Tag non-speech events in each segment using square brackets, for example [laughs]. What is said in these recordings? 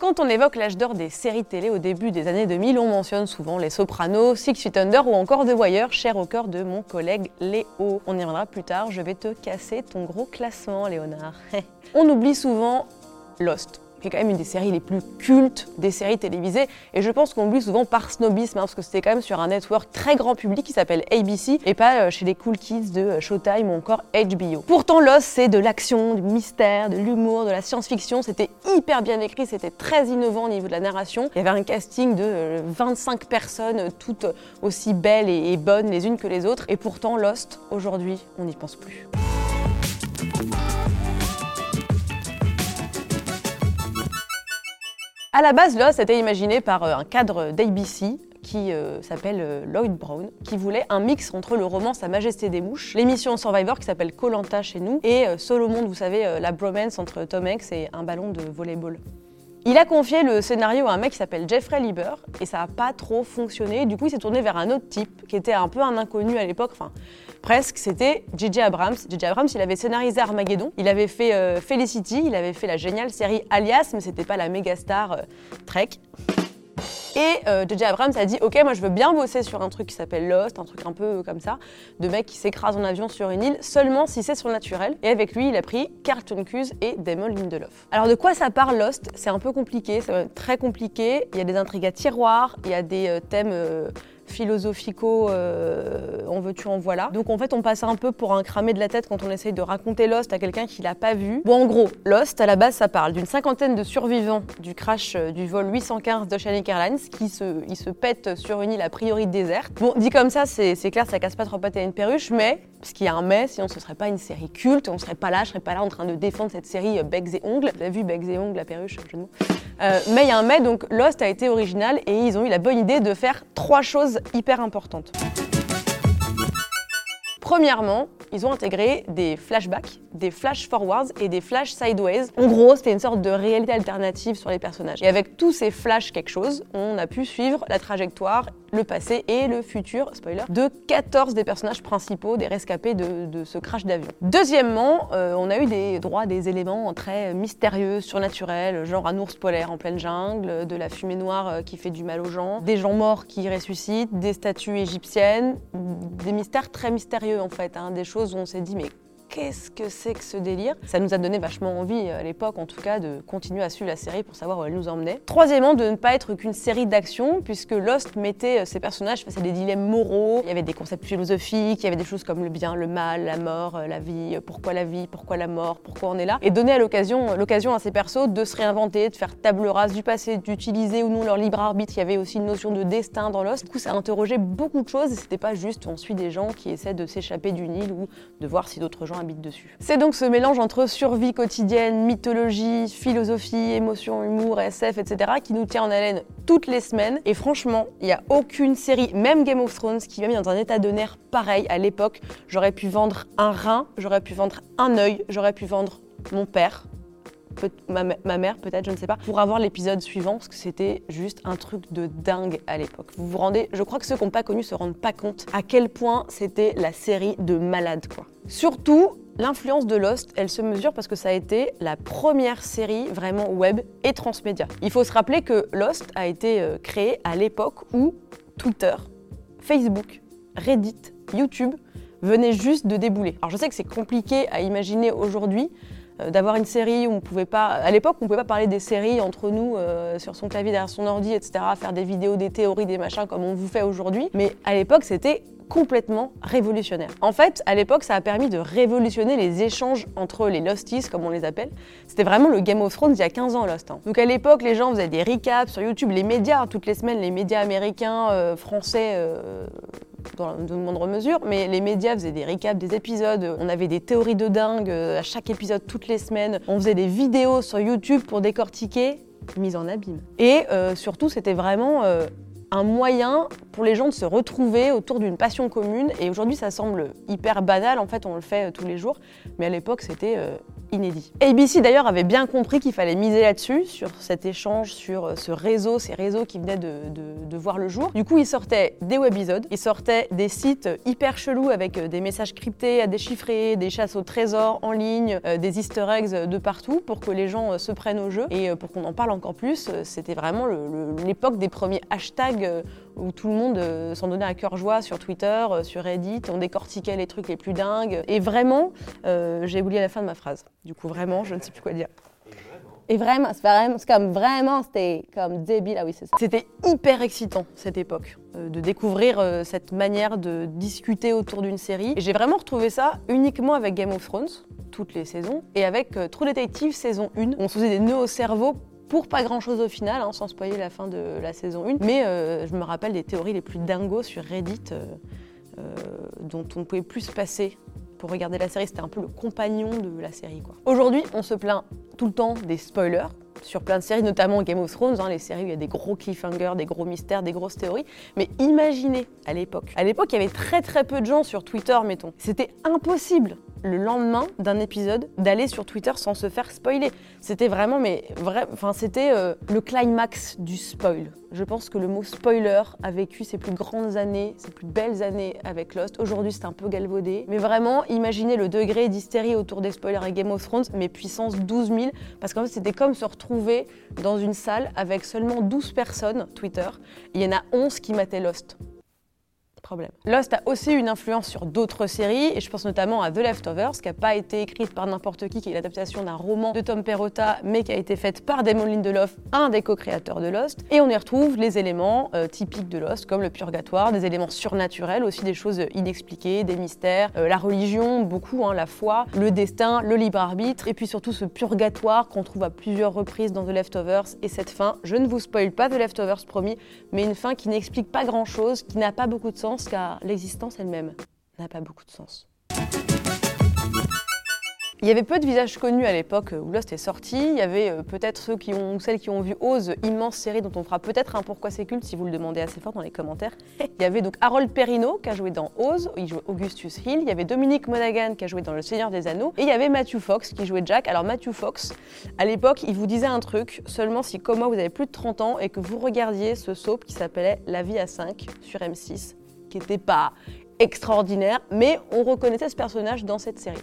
Quand on évoque l'âge d'or des séries télé au début des années 2000, on mentionne souvent Les Sopranos, Six Feet Under ou encore The Wire, cher au cœur de mon collègue Léo. On y reviendra plus tard, je vais te casser ton gros classement, Léonard. [laughs] on oublie souvent Lost qui est quand même une des séries les plus cultes des séries télévisées. Et je pense qu'on oublie souvent par snobisme, hein, parce que c'était quand même sur un network très grand public qui s'appelle ABC, et pas euh, chez les cool kids de euh, Showtime ou encore HBO. Pourtant, Lost, c'est de l'action, du mystère, de l'humour, de la science-fiction. C'était hyper bien écrit, c'était très innovant au niveau de la narration. Il y avait un casting de 25 euh, personnes, toutes aussi belles et bonnes les unes que les autres. Et pourtant, Lost, aujourd'hui, on n'y pense plus. À la base, Lost était imaginé par euh, un cadre d'ABC qui euh, s'appelle euh, Lloyd Brown, qui voulait un mix entre le roman Sa Majesté des Mouches, l'émission Survivor qui s'appelle Colanta chez nous, et Solo Monde, vous savez, la bromance entre Tom Hanks et un ballon de volleyball. Il a confié le scénario à un mec qui s'appelle Jeffrey Lieber et ça n'a pas trop fonctionné. Du coup, il s'est tourné vers un autre type qui était un peu un inconnu à l'époque, enfin presque. C'était J.J. Abrams. J.J. Abrams, il avait scénarisé Armageddon, il avait fait euh, Felicity, il avait fait la géniale série Alias, mais c'était pas la méga star euh, Trek. Et J.J. Euh, Abrams a dit Ok, moi je veux bien bosser sur un truc qui s'appelle Lost, un truc un peu comme ça, de mec qui s'écrase en avion sur une île, seulement si c'est surnaturel. Et avec lui, il a pris Carlton Cuse et Damon Lindelof. Alors de quoi ça parle Lost? C'est un peu compliqué, c'est très compliqué. Il y a des intrigues à tiroir, il y a des euh, thèmes. Euh, philosophico, euh, on veut tu en voilà. Donc en fait, on passe un peu pour un cramé de la tête quand on essaye de raconter Lost à quelqu'un qui l'a pas vu. Bon, en gros, Lost, à la base, ça parle d'une cinquantaine de survivants du crash euh, du vol 815 d'Oceanic Airlines qui se, ils se pètent sur une île a priori déserte. Bon, dit comme ça, c'est clair, ça casse pas trop pattes à une perruche, mais parce qu'il y a un mais, sinon ce serait pas une série culte, on serait pas là, je serais pas là en train de défendre cette série euh, Becs et Ongles. Vous avez vu et Ongles, la perruche, jeu de mais il y a un mais, donc Lost a été original et ils ont eu la bonne idée de faire trois choses hyper importantes. Premièrement, ils ont intégré des flashbacks, des flash forwards et des flash sideways. En gros, c'était une sorte de réalité alternative sur les personnages. Et avec tous ces flash quelque chose, on a pu suivre la trajectoire le passé et le futur, spoiler, de 14 des personnages principaux des rescapés de, ce crash d'avion. Deuxièmement, euh, on a eu des droits des éléments très mystérieux, surnaturels, genre un ours polaire en pleine jungle, de la fumée noire euh, qui fait du mal aux gens, des gens morts qui ressuscitent, des statues égyptiennes, des mystères très mystérieux en fait, hein, des choses où on s'est dit mais qu'est-ce que c'est que ce délire? Ça nous a donné vachement envie, à l'époque en tout cas, de continuer à suivre la série pour savoir où elle nous emmenait. Troisièmement, de ne pas être qu'une série d'action, puisque Lost mettait ses euh, personnages face à des dilemmes moraux. Il y avait des concepts philosophiques, il y avait des choses comme le bien, le mal, la mort, euh, la vie, euh, pourquoi la vie, pourquoi la mort, pourquoi on est là. Et donner à l'occasion, l'occasion à ces persos de se réinventer, de faire table rase du passé, d'utiliser ou non leur libre arbitre. Il y avait aussi une notion de destin dans Lost. Du coup, ça interrogeait beaucoup de choses et c'était pas juste on suit des gens qui essaient de s'échapper d'une île ou de voir si d'autres gens C'est donc ce mélange entre survie quotidienne, mythologie, philosophie, émotion, humour, SF, etc. qui nous tient en haleine toutes les semaines. Et franchement, il n'y a aucune série, même Game of Thrones, qui m'a mis dans un état de nerf pareil à l'époque. J'aurais pu vendre un rein, j'aurais pu vendre un œil, j'aurais pu vendre mon père, ma, mère peut-être, je ne sais pas, pour avoir l'épisode suivant, parce que c'était juste un truc de dingue à l'époque. Vous vous rendez, je crois que ceux qui n'ont pas connu se rendent pas compte à quel point c'était la série de malades, quoi. Surtout, L'influence de Lost, elle se mesure parce que ça a été la première série vraiment web et transmédia. Il faut se rappeler que Lost a été euh, créé à l'époque où Twitter, Facebook, Reddit, YouTube venaient juste de débouler. Alors je sais que c'est compliqué à imaginer aujourd'hui, d'avoir une série où on pouvait pas. À l'époque, on pouvait pas parler des séries entre nous euh, sur son clavier derrière son ordi, etc., faire des vidéos, des théories, des machins comme on vous fait aujourd'hui. Mais à l'époque, c'était complètement révolutionnaire. En fait, à l'époque, ça a permis de révolutionner les échanges entre les Losties, comme on les appelle. C'était vraiment le Game of Thrones il y a 15 ans, Lost. Hein. Donc à l'époque, les gens faisaient des recaps sur YouTube, les médias, toutes les semaines, les médias américains, euh, français, euh, dans de moindre mesure, mais les médias faisaient des recaps des épisodes, on avait des théories de dingue euh, à chaque épisode toutes les semaines, on faisait des vidéos sur YouTube pour décortiquer, mise en abîme. Et surtout, c'était vraiment un moyen pour les gens de se retrouver autour d'une passion commune. Et aujourd'hui, ça semble hyper banal, en fait, on le fait euh, tous les jours. Mais à l'époque, c'était euh, inédit. ABC d'ailleurs avait bien compris qu'il fallait miser là-dessus, sur cet échange, sur euh, ce réseau, ces réseaux qui venaient de, voir le jour. Du coup, ils sortaient des webisodes, ils sortaient des sites hyper chelous avec euh, des messages cryptés à déchiffrer, des chasses au trésor en ligne, euh, des easter eggs de partout pour que les gens se prennent au jeu et pour qu'on en parle encore plus. C'était vraiment l'époque des premiers hashtags où tout le monde s'en donnait à cœur joie sur Twitter, sur Reddit, on décortiquait les trucs les plus dingues. Et vraiment, j'ai oublié la fin de ma phrase. Du coup, vraiment, je ne sais plus quoi dire. Et vraiment, c'est comme vraiment, c'était comme débile. Ah oui. C'était hyper excitant cette époque, euh, de découvrir euh, cette manière de discuter autour d'une série. Et j'ai vraiment retrouvé ça uniquement avec Game of Thrones, toutes les saisons, et avec euh, True Detective saison 1. On se faisait des nœuds au cerveau pour pas grand chose au final, hein, sans spoiler la fin de la saison 1. Mais je me rappelle des théories les plus dingos sur Reddit, dont on ne pouvait plus se passer pour regarder la série, c'était un peu le compagnon de la série. Aujourd'hui, on se plaint tout le temps des spoilers sur plein de séries, notamment Game of Thrones, hein, les séries où il y a des gros cliffhangers, des gros mystères, des grosses théories. Mais imaginez à l'époque. À l'époque, il y avait très très peu de gens sur Twitter, mettons. C'était impossible le lendemain d'un épisode d'aller sur Twitter sans se faire spoiler. C'était vraiment, mais vrai, enfin c'était euh, le climax du spoil. Je pense que le mot spoiler a vécu ses plus grandes années, ses plus belles années avec Lost. Aujourd'hui, c'est un peu galvaudé, mais vraiment, imaginez le degré d'hystérie autour des spoilers et Game of Thrones, mais puissance 12 000, parce qu'en fait, c'était comme se retrouver dans une salle avec seulement 12 personnes Twitter. Il y en a 11 qui mataient Lost. Lost a aussi une influence sur d'autres séries, et je pense notamment à The Leftovers, qui n'a pas été écrite par n'importe qui, qui est l'adaptation d'un roman de Tom Perrotta, mais qui a été faite par Damon Lindelof, un des co-créateurs de Lost. Et on y retrouve les éléments euh, typiques de Lost, comme le purgatoire, des éléments surnaturels, aussi des choses inexpliquées, des mystères, euh, la religion, beaucoup, hein, la foi, le destin, le libre arbitre, et puis surtout ce purgatoire qu'on trouve à plusieurs reprises dans The Leftovers, et cette fin, je ne vous spoil pas The Leftovers promis, mais une fin qui n'explique pas grand-chose, qui n'a pas beaucoup de sens, car l'existence elle-même n'a pas beaucoup de sens. Il y avait peu de visages connus à l'époque où Lost est sorti. Il y avait euh, peut-être ceux qui ont, ou celles qui ont vu Oz, immense série dont on fera peut-être un pourquoi c'est culte si vous le demandez assez fort dans les commentaires. [laughs] Il y avait donc Harold Perrineau qui a joué dans Oz, il jouait Augustus Hill. Il y avait Dominique Monaghan qui a joué dans Le Seigneur des Anneaux. Et il y avait Matthew Fox qui jouait Jack. Alors Matthew Fox, à l'époque, il vous disait un truc seulement si comme moi vous avez plus de 30 ans et que vous regardiez ce soap qui s'appelait La vie à 5 sur M6 qui n'était pas extraordinaire, mais on reconnaissait ce personnage dans cette série.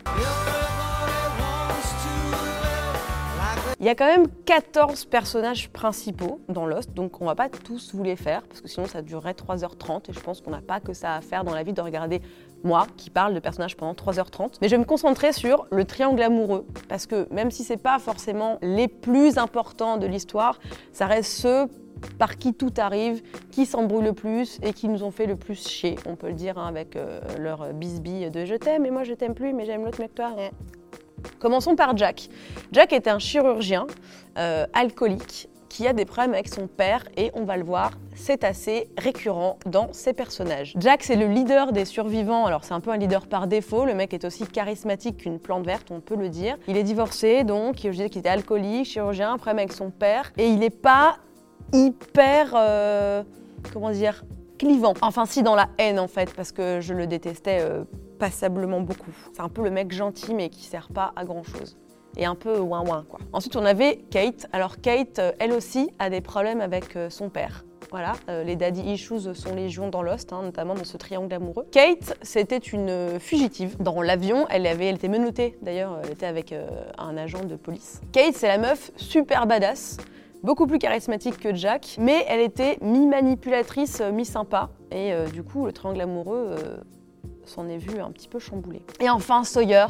Il y a quand même 14 personnages principaux dans Lost, donc on va pas tous vous les faire, parce que sinon ça durerait 3h30, et je pense qu'on n'a pas que ça à faire dans la vie de regarder moi qui parle de personnages pendant 3h30. Mais je vais me concentrer sur le triangle amoureux, parce que même si c'est pas forcément les plus importants de l'histoire, ça reste ceux par qui tout arrive, qui s'embrouille le plus et qui nous ont fait le plus chier, on peut le dire hein, avec euh, leur bisbille de je t'aime et moi je t'aime plus mais j'aime l'autre mec toi. Commençons par Jack. Jack est un chirurgien euh, alcoolique qui a des problèmes avec son père et on va le voir, c'est assez récurrent dans ses personnages. Jack, c'est le leader des survivants, alors c'est un peu un leader par défaut, le mec est aussi charismatique qu'une plante verte, on peut le dire. Il est divorcé donc, je disais qu'il était alcoolique, chirurgien, problème avec son père et il n'est pas hyper, euh, comment dire, clivant. Enfin si dans la haine en fait, parce que je le détestais euh, passablement beaucoup. C'est un peu le mec gentil mais qui sert pas à grand chose. Et un peu ouin ouin quoi. Ensuite on avait Kate. Alors Kate, euh, elle aussi, a des problèmes avec son père. Voilà, les daddy issues sont légion dans Lost, hein, notamment dans ce triangle amoureux. Kate, c'était une fugitive. Dans l'avion, elle, avait, elle était menottée d'ailleurs, elle était avec un agent de police. Kate, c'est la meuf super badass beaucoup plus charismatique que Jack, mais elle était mi-manipulatrice, euh, mi-sympa. Et euh, du coup, le triangle amoureux euh, s'en est vu un petit peu chamboulé. Et enfin, Sawyer.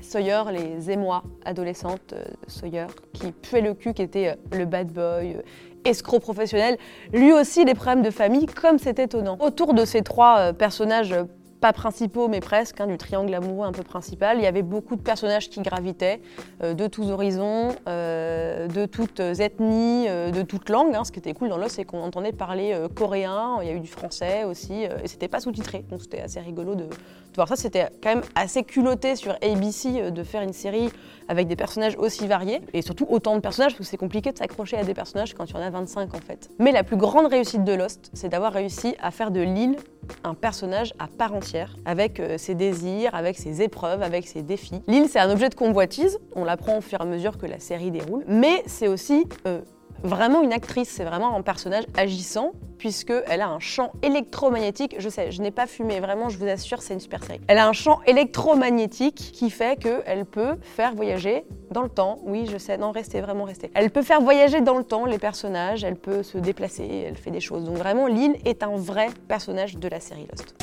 Sawyer, les émois adolescentes Sawyer, qui puait le cul, qui était le bad boy, escroc professionnel. Lui aussi, des problèmes de famille, comme c'est étonnant. Autour de ces trois personnages pas principaux, mais presque, hein, du triangle amoureux un peu principal. Il y avait beaucoup de personnages qui gravitaient, euh, de tous horizons, euh, de toutes ethnies, euh, de toutes langues. Hein. Ce qui était cool dans l'os, c'est qu'on entendait parler coréen, il y a eu du français aussi, et c'était pas sous-titré, donc c'était assez rigolo de, de, voir ça. C'était quand même assez culotté sur ABC de faire une série avec des personnages aussi variés, et surtout autant de personnages, parce que c'est compliqué de s'accrocher à des personnages quand il y en a 25 en fait. Mais la plus grande réussite de Lost, c'est d'avoir réussi à faire de Lille un personnage à part entière avec euh, ses désirs, avec ses épreuves, avec ses défis. L'île, c'est un objet de convoitise, on l'apprend au fur et à mesure que la série déroule, mais c'est aussi euh, vraiment une actrice, c'est vraiment un personnage agissant puisqu'elle a un champ électromagnétique. Je sais, je n'ai pas fumé, vraiment, je vous assure, c'est une super série. Elle a un champ électromagnétique qui fait qu'elle peut faire voyager dans le temps. Oui, je sais, non, restez, vraiment restez. Elle peut faire voyager dans le temps les personnages, elle peut se déplacer, elle fait des choses. Donc vraiment, Lynn est un vrai personnage de la série Lost.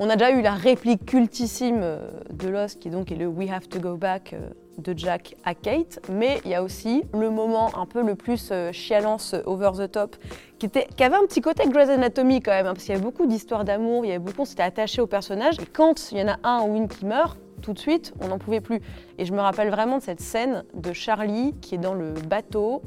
On a déjà eu la réplique cultissime euh, de Lost, qui donc est le We have to go back euh, de Jack à Kate, mais il y a aussi le moment un peu le plus euh, chialance over the top, qui, avait un petit côté Grey's Anatomy quand même, hein, parce qu'il y avait beaucoup d'histoires d'amour, il y avait beaucoup, on s'était attaché au personnage, et quand il y en a un ou une qui meurt, tout de suite, on n'en pouvait plus. Et je me rappelle vraiment de cette scène de Charlie qui est dans le bateau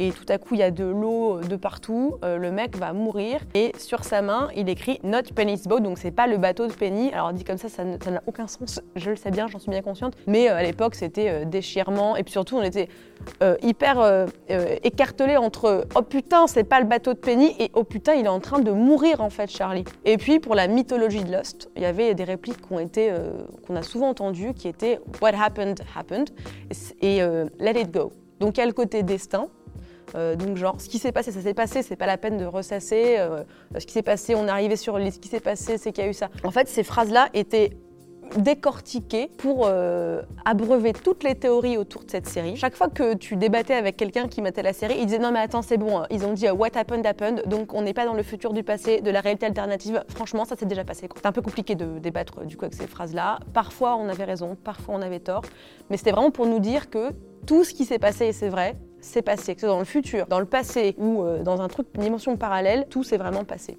et tout à coup il y a de l'eau de partout, euh, le mec va mourir. Et sur sa main il écrit Not Penny's Boat, donc c'est pas le bateau de Penny. Alors dit comme ça, ça n'a aucun sens, je le sais bien, j'en suis bien consciente, mais euh, à l'époque c'était euh, déchirement. Et puis surtout on était hyper écartelé entre oh putain c'est pas le bateau de Penny et oh putain il est en train de mourir en fait Charlie. Et puis pour la mythologie de Lost, il y avait des répliques qu'on a souvent entendues qui étaient What happened happened et Let it go. Donc il y a le côté destin euh, donc genre, ce qui s'est passé, ça s'est passé, c'est pas la peine de ressasser. Euh, ce qui s'est passé, on est arrivé sur ce qui s'est passé, c'est qu'il y a eu ça. En fait, ces phrases-là étaient décortiquées pour euh, abreuver toutes les théories autour de cette série. Chaque fois que tu débattais avec quelqu'un qui mettait la série, il disait non mais attends c'est bon, ils ont dit what happened happened, donc on n'est pas dans le futur du passé, de la réalité alternative. Franchement ça s'est déjà passé. C'est un peu compliqué de débattre du coup avec ces phrases-là. Parfois on avait raison, parfois on avait tort, mais c'était vraiment pour nous dire que tout ce qui s'est passé et c'est vrai, c'est passé, que ce soit dans le futur, dans le passé ou euh, dans un truc, une dimension parallèle, tout s'est vraiment passé.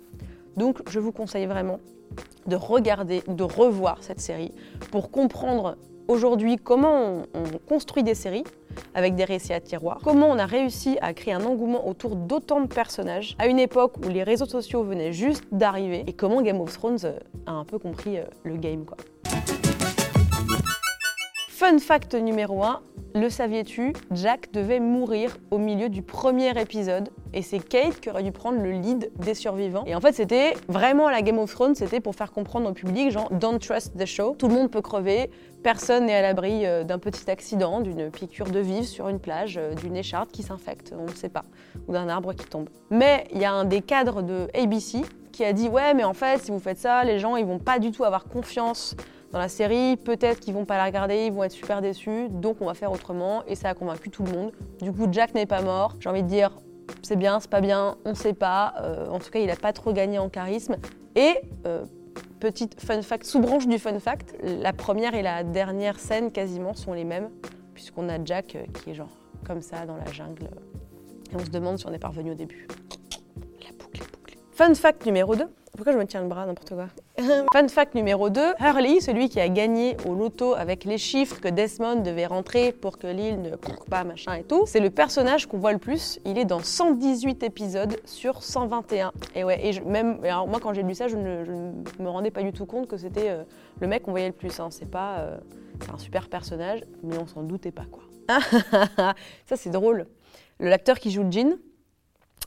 Donc je vous conseille vraiment de regarder de revoir cette série pour comprendre aujourd'hui comment on, construit des séries avec des récits à tiroir, comment on a réussi à créer un engouement autour d'autant de personnages à une époque où les réseaux sociaux venaient juste d'arriver et comment Game of Thrones euh, a un peu compris euh, le game quoi. Fun fact numéro 1, le saviez-tu Jack devait mourir au milieu du premier épisode et c'est Kate qui aurait dû prendre le lead des survivants. Et en fait, c'était vraiment la Game of Thrones, c'était pour faire comprendre au public, genre, don't trust the show. Tout le monde peut crever, personne n'est à l'abri euh, d'un petit accident, d'une piqûre de vivre sur une plage, euh, d'une écharpe qui s'infecte, on ne sait pas, ou d'un arbre qui tombe. Mais il y a un des cadres de ABC qui a dit, ouais, mais en fait, si vous faites ça, les gens, ils vont pas du tout avoir confiance dans la série, peut-être qu'ils vont pas la regarder, ils vont être super déçus, donc on va faire autrement, et ça a convaincu tout le monde. Du coup, Jack n'est pas mort. J'ai envie de dire, c'est bien, c'est pas bien, on sait pas. Euh, en tout cas, il a pas trop gagné en charisme. Et euh, petite fun fact, sous-branche du fun fact, la première et la dernière scène quasiment sont les mêmes, puisqu'on a Jack euh, qui est genre comme ça dans la jungle, et on se demande si on est parvenu au début. La boucle est bouclée. Fun fact numéro 2. Pourquoi je me tiens le bras, n'importe quoi [laughs] Fun fact numéro 2, Hurley, celui qui a gagné au loto avec les chiffres que Desmond devait rentrer pour que l'île ne court pas, machin et tout, c'est le personnage qu'on voit le plus. Il est dans 118 épisodes sur 121. Et ouais, et même, alors moi quand j'ai lu ça, je ne, me rendais pas du tout compte que c'était euh, le mec qu'on voyait le plus. Hein. C'est pas, euh, c'est un super personnage, mais on s'en doutait pas quoi. [laughs] ça c'est drôle. Le l'acteur qui joue Jean,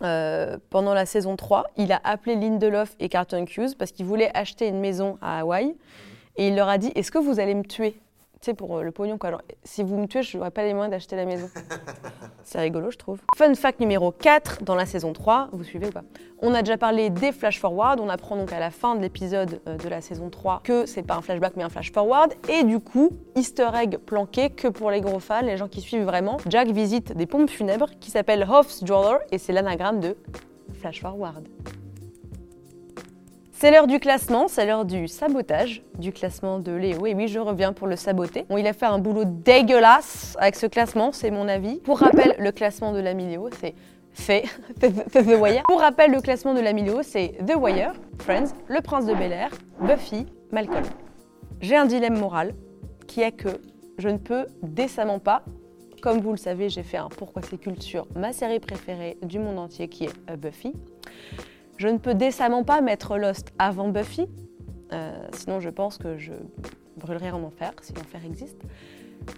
euh, pendant la saison 3, il a appelé Lindelof et Carlton Hughes parce qu'il voulait acheter une maison à Hawaï. Et il leur a dit Est-ce que vous allez me tuer? Pour euh, le pognon, quoi. si vous me tuez, je n'aurai pas les moyens d'acheter la maison. [laughs] C'est rigolo, je trouve. Fun fact numéro 4 dans la saison 3, vous suivez ou pas? On a déjà parlé des flash forward. On apprend donc à la fin de l'épisode euh, de la saison 3 que c'est pas un flashback mais un flash forward. Et du coup, easter egg planqué que pour les gros fans, les gens qui suivent vraiment, Jack visite des pompes funèbres qui s'appellent Hoff's Jeweler et c'est l'anagramme de flash forward. C'est l'heure du classement, c'est l'heure du sabotage du classement de Léo. Et oui, je reviens pour le saboter. Bon, il a fait un boulot dégueulasse avec ce classement, c'est mon avis. Pour rappel, le classement de l'ami Léo, c'est [laughs] fait, The Wire. Pour rappel, le classement de l'ami Léo, c'est The Wire, Friends, Le Prince de Bel Air, Buffy, Malcolm. J'ai un dilemme moral qui est que je ne peux décemment pas comme vous le savez, j'ai fait un Pourquoi c'est culture, ma série préférée du monde entier qui est Buffy. Je ne peux décemment pas mettre Lost avant Buffy, euh, sinon je pense que je brûlerai en enfer, si l'enfer existe.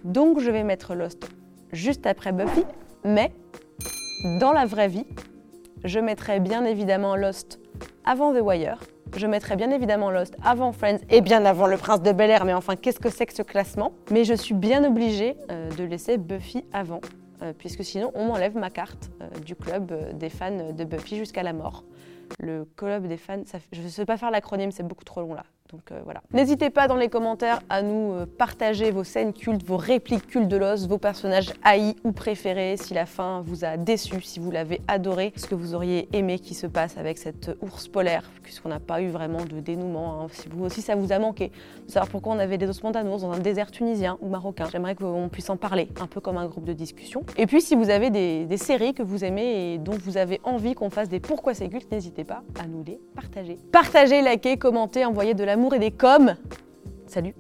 Donc je vais mettre Lost juste après Buffy, mais dans la vraie vie, je mettrai bien évidemment Lost avant The Wire. Je mettrai bien évidemment Lost avant Friends et bien avant Le Prince de Bel Air, mais enfin, qu'est-ce que c'est que ce classement? Mais je suis bien obligée euh, de laisser Buffy avant, euh, puisque sinon on m'enlève ma carte du club des fans de Buffy jusqu'à la mort. Le club des fans, je ne sais pas faire l'acronyme, c'est beaucoup trop long là. Donc euh, voilà. N'hésitez pas dans les commentaires à nous euh, partager vos scènes cultes, vos répliques cultes de l'os, vos personnages haïs ou préférés, si la fin vous a déçu, si vous l'avez adoré, ce que vous auriez aimé qui se passe avec cette ours polaire, puisqu'on n'a pas eu vraiment de dénouement. Hein. Si vous aussi ça vous a manqué, de savoir pourquoi on avait des ossements d'anours dans un désert tunisien ou marocain. J'aimerais qu'on puisse en parler, un peu comme un groupe de discussion. Et puis si vous avez des, des séries que vous aimez et dont vous avez envie qu'on fasse des pourquoi c'est culte, n'hésitez pas à nous les partager. Partagez, likez, commentez, envoyez de la et des coms. Salut